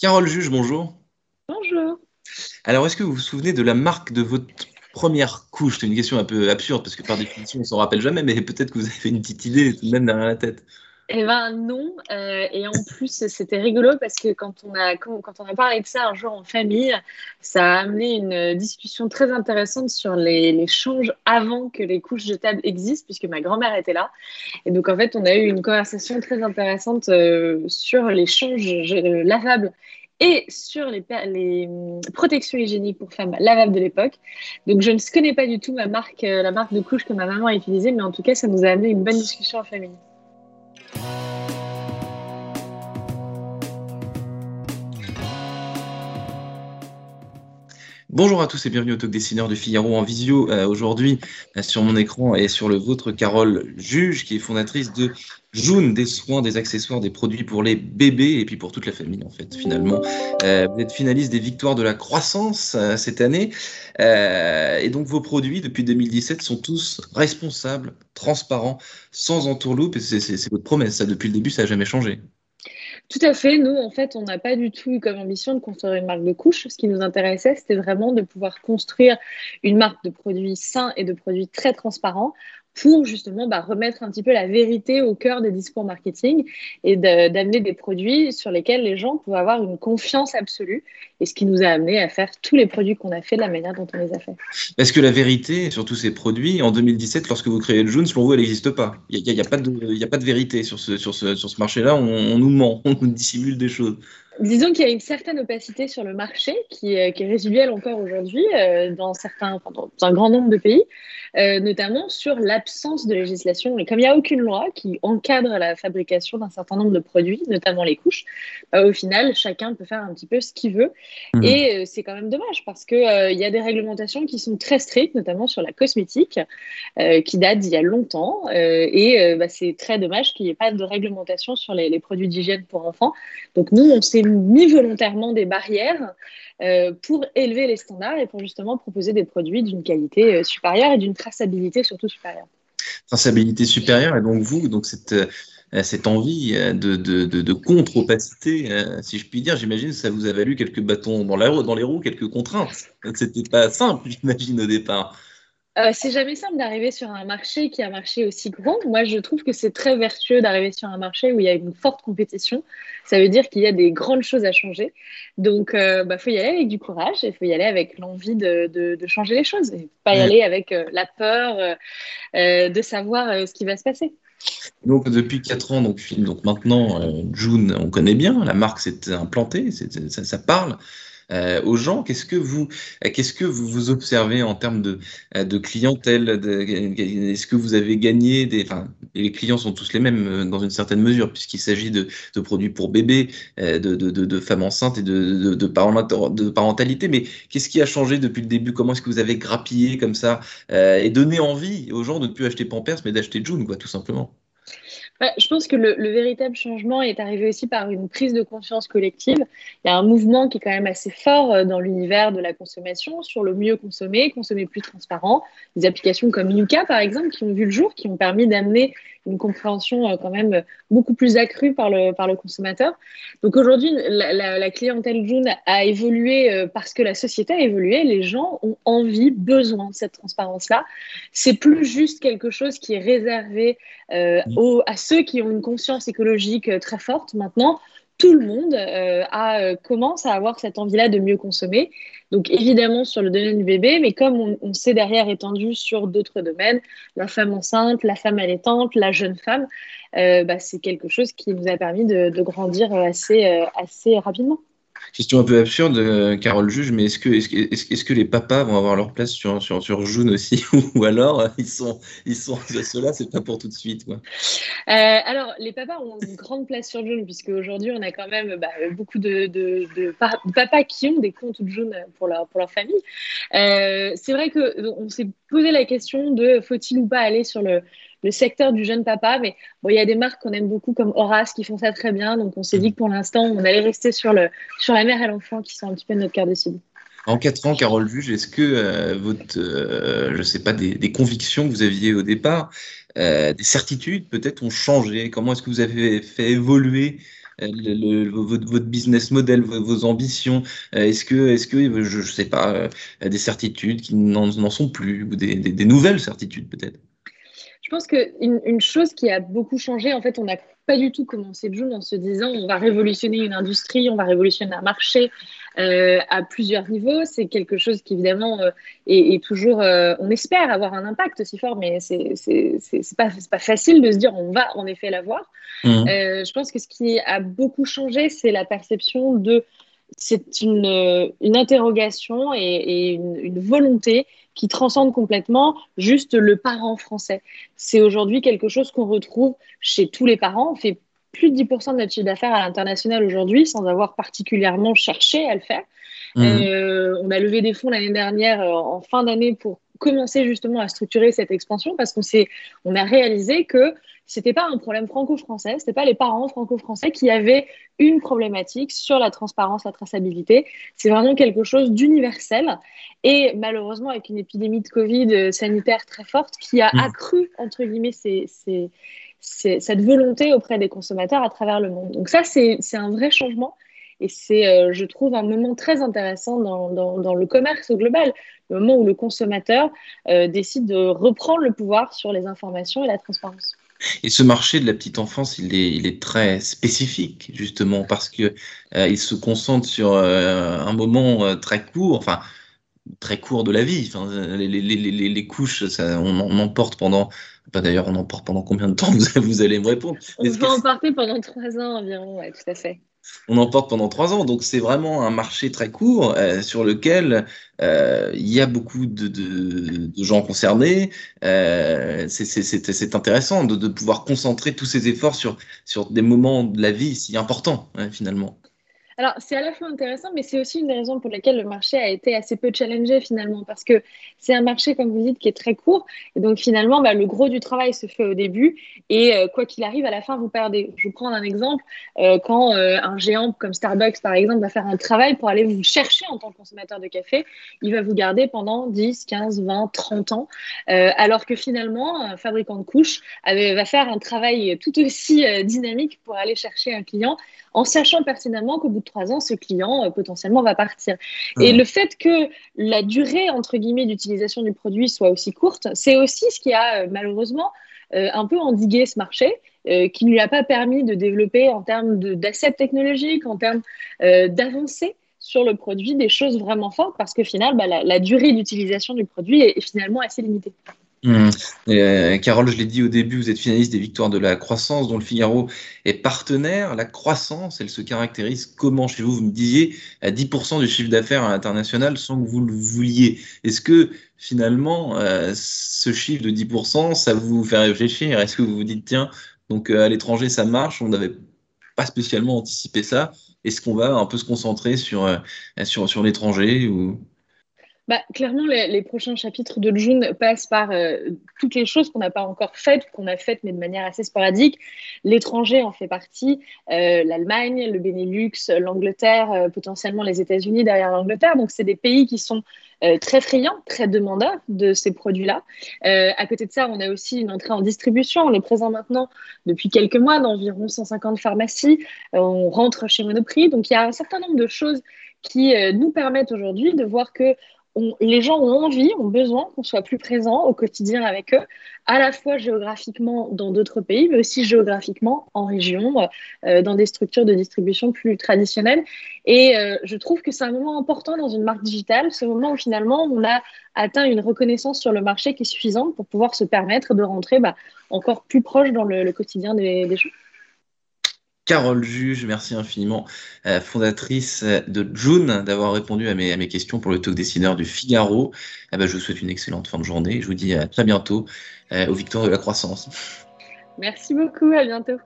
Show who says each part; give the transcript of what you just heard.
Speaker 1: Carole Juge, bonjour.
Speaker 2: Bonjour.
Speaker 1: Alors, est-ce que vous vous souvenez de la marque de votre première couche? C'est une question un peu absurde parce que par définition, on ne s'en rappelle jamais, mais peut-être que vous avez une petite idée tout de même derrière la tête.
Speaker 2: Eh ben non, euh, et en plus c'était rigolo parce que quand on, a, quand, on a parlé de ça un jour en famille, ça a amené une discussion très intéressante sur les, les changes avant que les couches jetables existent, puisque ma grand-mère était là. Et donc en fait on a eu une conversation très intéressante euh, sur les changes lavables et sur les, hum, protections hygiéniques pour femmes lavables de l'époque. Donc je ne connais pas du tout ma marque, euh, la marque de couche que ma maman a utilisée, mais en tout cas ça nous a amené une bonne discussion en famille.
Speaker 1: Bonjour à tous et bienvenue au Talk Dessineur du Figaro en visio. Euh, aujourd'hui, euh, sur mon écran et sur le vôtre, Carole Juge, qui est fondatrice de June, des soins, des accessoires, des produits pour les bébés et puis pour toute la famille, en fait, finalement. Euh, vous êtes finaliste des Victoires de la Croissance cette année. et donc, vos produits, depuis 2017, sont tous responsables, transparents, sans entourloupe. C'est votre promesse, ça, depuis le début, ça n'a jamais changé.
Speaker 2: Tout à fait. Nous, en fait, on n'a pas du tout eu comme ambition de construire une marque de couche. Ce qui nous intéressait, c'était vraiment de pouvoir construire une marque de produits sains et de produits très transparents pour justement bah, remettre un petit peu la vérité au cœur des discours marketing et d'amener des produits sur lesquels les gens peuvent avoir une confiance absolue. Et ce qui nous a amené à faire tous les produits qu'on a fait de la manière dont on les a fait.
Speaker 1: Est-ce que la vérité sur tous ces produits, en 2017, lorsque vous créez le jaune, selon vous, elle n'existe pas? Il n'y a, pas de, vérité sur ce marché-là. On, nous ment, on nous dissimule des choses.
Speaker 2: Disons qu'il y a une certaine opacité sur le marché qui, est, qui est résiduelle encore aujourd'hui euh, dans certains, dans un grand nombre de pays. Euh, notamment sur l'absence de législation. Et comme il n'y a aucune loi qui encadre la fabrication d'un certain nombre de produits, notamment les couches, bah, au final, chacun peut faire un petit peu ce qu'il veut. Mmh. Et euh, c'est quand même dommage parce qu'il euh, il y a des réglementations qui sont très strictes, notamment sur la cosmétique, qui date d'il y a longtemps. et bah, c'est très dommage qu'il n'y ait pas de réglementation sur les, les produits d'hygiène pour enfants. Donc nous, on s'est mis volontairement des barrières pour élever les standards et pour justement proposer des produits d'une qualité supérieure et d'une traçabilité surtout supérieure.
Speaker 1: Traçabilité supérieure, et donc vous, donc cette, euh, cette envie euh, de, de, contre-opacité, euh, si je puis dire, j'imagine que ça vous a valu quelques bâtons dans, la, dans les roues, quelques contraintes. C'était pas simple, j'imagine, au départ.
Speaker 2: Euh, c'est jamais simple d'arriver sur un marché qui un marché aussi grand. Moi, je trouve que c'est très vertueux d'arriver sur un marché où il y a une forte compétition. Ça veut dire qu'il y a des grandes choses à changer. Donc, il euh, bah, faut y aller avec du courage et il faut y aller avec l'envie de, de, changer les choses et pas y aller avec euh, la peur de savoir ce qui va se passer.
Speaker 1: Donc depuis 4 ans, donc, donc maintenant, June, on connaît bien, la marque s'est implantée, ça, ça, parle. Euh, aux gens. Qu'est-ce que vous, qu'est-ce que vous, observez en termes de, de clientèle Est-ce que vous avez gagné des, les clients sont tous les mêmes euh, dans une certaine mesure puisqu'il s'agit de, produits pour bébés, euh, de, de, de, femmes enceintes et de, de, parentalité. Mais qu'est-ce qui a changé depuis le début? Comment est-ce que vous avez grappillé comme ça et donné envie aux gens de ne plus acheter Pampers mais d'acheter June, quoi, tout simplement?
Speaker 2: Je pense que le, véritable changement est arrivé aussi par une prise de conscience collective. Il y a un mouvement qui est quand même assez fort euh, dans l'univers de la consommation sur le mieux consommer, consommer plus transparent. Des applications comme Yuka, par exemple, qui ont vu le jour, qui ont permis d'amener une compréhension euh, quand même beaucoup plus accrue par le, par le consommateur. Donc aujourd'hui, la, clientèle June a évolué euh, parce que la société a évolué. Les gens ont envie, besoin de cette transparence-là. C'est plus juste quelque chose qui est réservé euh, aux, à ceux qui ont une conscience écologique très forte. Maintenant, tout le monde euh, euh, commence à avoir cette envie-là de mieux consommer. Donc évidemment sur le domaine du bébé, mais comme on, on s'est derrière étendu sur d'autres domaines, la femme enceinte, la femme allaitante, la jeune femme, euh, bah, c'est quelque chose qui nous a permis de, de grandir assez, assez rapidement.
Speaker 1: Question un peu absurde, euh, Carole Juge, mais est-ce que, les papas vont avoir leur place sur, sur, sur June aussi Ou alors, euh, ils sont, ils sont ceux-là, c'est pas pour tout de suite quoi.
Speaker 2: Euh, alors, les papas ont une grande place sur June, puisque aujourd'hui, on a quand même bah, beaucoup de, de, de, papas qui ont des comptes June pour leur, pour leur famille. c'est vrai qu'on s'est posé la question de faut-il ou pas aller sur le le secteur du jeune papa. Mais bon, il y a des marques qu'on aime beaucoup comme Horace qui font ça très bien. Donc on s'est dit que pour l'instant, on allait rester sur, le, sur la mère et l'enfant qui sont un petit peu notre cœur de cible.
Speaker 1: En quatre ans, Carole Vuge, est-ce que euh, votre, euh, je sais pas, des, convictions que vous aviez au départ, euh, des certitudes peut-être ont changé? Comment est-ce que vous avez fait évoluer votre, business model, vos, ambitions? Est-ce que, est-ce que, je ne sais pas, des certitudes qui n'en sont plus ou des, nouvelles certitudes peut-être?
Speaker 2: Je pense qu'une une chose qui a beaucoup changé, en fait, on n'a pas du tout commencé le jour en se disant on va révolutionner une industrie, on va révolutionner un marché. Euh, à plusieurs niveaux. C'est quelque chose qui, évidemment, euh, est, toujours, euh, on espère avoir un impact aussi fort, mais c'est pas, pas facile de se dire on va en effet l'avoir. Mmh. je pense que ce qui a beaucoup changé, c'est la perception de. C'est une, une, interrogation et, une, une volonté qui transcende complètement juste le parent français. C'est aujourd'hui quelque chose qu'on retrouve chez tous les parents. On fait plus de 10% de notre chiffre d'affaires à l'international aujourd'hui sans avoir particulièrement cherché à le faire. Mmh. Euh, on a levé des fonds l'année dernière euh, en fin d'année pour commencer justement à structurer cette expansion parce qu'on on a réalisé que c'était pas un problème franco-français, c'était pas les parents franco-français qui avaient une problématique sur la transparence, la traçabilité. C'est vraiment quelque chose d'universel et malheureusement avec une épidémie de Covid euh, sanitaire très forte qui a mmh. accru entre guillemets ces, ces, cette volonté auprès des consommateurs à travers le monde. Donc ça, c'est un vrai changement. Et c'est, euh, je trouve, un moment très intéressant dans, dans, le commerce global, le moment où le consommateur euh, décide de reprendre le pouvoir sur les informations et la transparence.
Speaker 1: Et ce marché de la petite enfance, il est, il est très spécifique, justement, parce qu'il euh, il se concentre sur un moment très court, enfin, très court de la vie. Enfin, les, les, les, les couches, ça, on, on emporte pendant D'ailleurs, on en porte pendant combien de temps? Vous, allez me répondre.
Speaker 2: On peut en porter pendant trois ans environ, oui, tout à fait.
Speaker 1: On en porte pendant trois ans, donc c'est vraiment un marché très court euh, sur lequel euh, il y a beaucoup de, de, de gens concernés. Euh, c'est intéressant de, de, pouvoir concentrer tous ces efforts sur, sur des moments de la vie si importants, hein, finalement.
Speaker 2: Alors, c'est à la fois intéressant, mais c'est aussi une des raisons pour lesquelles le marché a été assez peu challengé finalement, parce que c'est un marché, comme vous dites, qui est très court. Et donc, finalement, bah, le gros du travail se fait au début. Et euh, quoi qu'il arrive, à la fin, vous perdez. Je vous prends un exemple. Euh, quand euh, un géant comme Starbucks, par exemple, va faire un travail pour aller vous chercher en tant que consommateur de café, il va vous garder pendant 10, 15, 20, 30 ans. alors que finalement, un fabricant de couches va faire un travail tout aussi dynamique pour aller chercher un client en sachant pertinemment qu'au bout de trois ans, ce client euh, potentiellement va partir. Et le fait que la durée, entre guillemets, d'utilisation du produit soit aussi courte, c'est aussi ce qui a euh, malheureusement euh, un peu endigué ce marché. qui ne lui a pas permis de développer en termes d'assets technologiques, en termes d'avancées sur le produit, des choses vraiment fortes, parce que finalement, bah, la, durée d'utilisation du produit est finalement assez limitée.
Speaker 1: Mmh. Euh, Carole, je l'ai dit au début, vous êtes finaliste des Victoires de la croissance, dont le Figaro est partenaire. La croissance, elle se caractérise comment? Chez vous Vous me disiez à 10% du chiffre d'affaires à l'international sans que vous le vouliez. Est-ce que finalement, euh, ce chiffre de 10%, ça vous fait réfléchir? Est-ce que vous vous dites, tiens, donc euh, à l'étranger, ça marche, on n'avait pas spécialement anticipé ça Est-ce qu'on va un peu se concentrer sur, sur, sur l'étranger ou?
Speaker 2: Bah, clairement, les, prochains chapitres de June passent par euh, toutes les choses qu'on n'a pas encore faites, qu'on a faites, mais de manière assez sporadique. L'étranger en fait partie, euh, l'Allemagne, le Benelux, l'Angleterre, euh, potentiellement les États-Unis derrière l'Angleterre. Donc, c'est des pays qui sont très friands, très demandeurs de ces produits-là. à côté de ça, on a aussi une entrée en distribution. On est présent maintenant depuis quelques mois dans environ 150 pharmacies. on rentre chez Monoprix. Donc, il y a un certain nombre de choses qui nous permettent aujourd'hui de voir que les gens ont envie, ont besoin qu'on soit plus présent au quotidien avec eux, à la fois géographiquement dans d'autres pays, mais aussi géographiquement en région, euh, dans des structures de distribution plus traditionnelles. Et euh, je trouve que c'est un moment important dans une marque digitale, ce moment où finalement on a atteint une reconnaissance sur le marché qui est suffisante pour pouvoir se permettre de rentrer bah, encore plus proche dans le, quotidien des, des gens.
Speaker 1: Carole Juge, merci infiniment, euh, fondatrice de June, d'avoir répondu à mes, questions pour le talk dessineur du Figaro. Eh ben, je vous souhaite une excellente fin de journée. Je vous dis à très bientôt euh, aux Victoires de la Croissance.
Speaker 2: Merci beaucoup, à bientôt.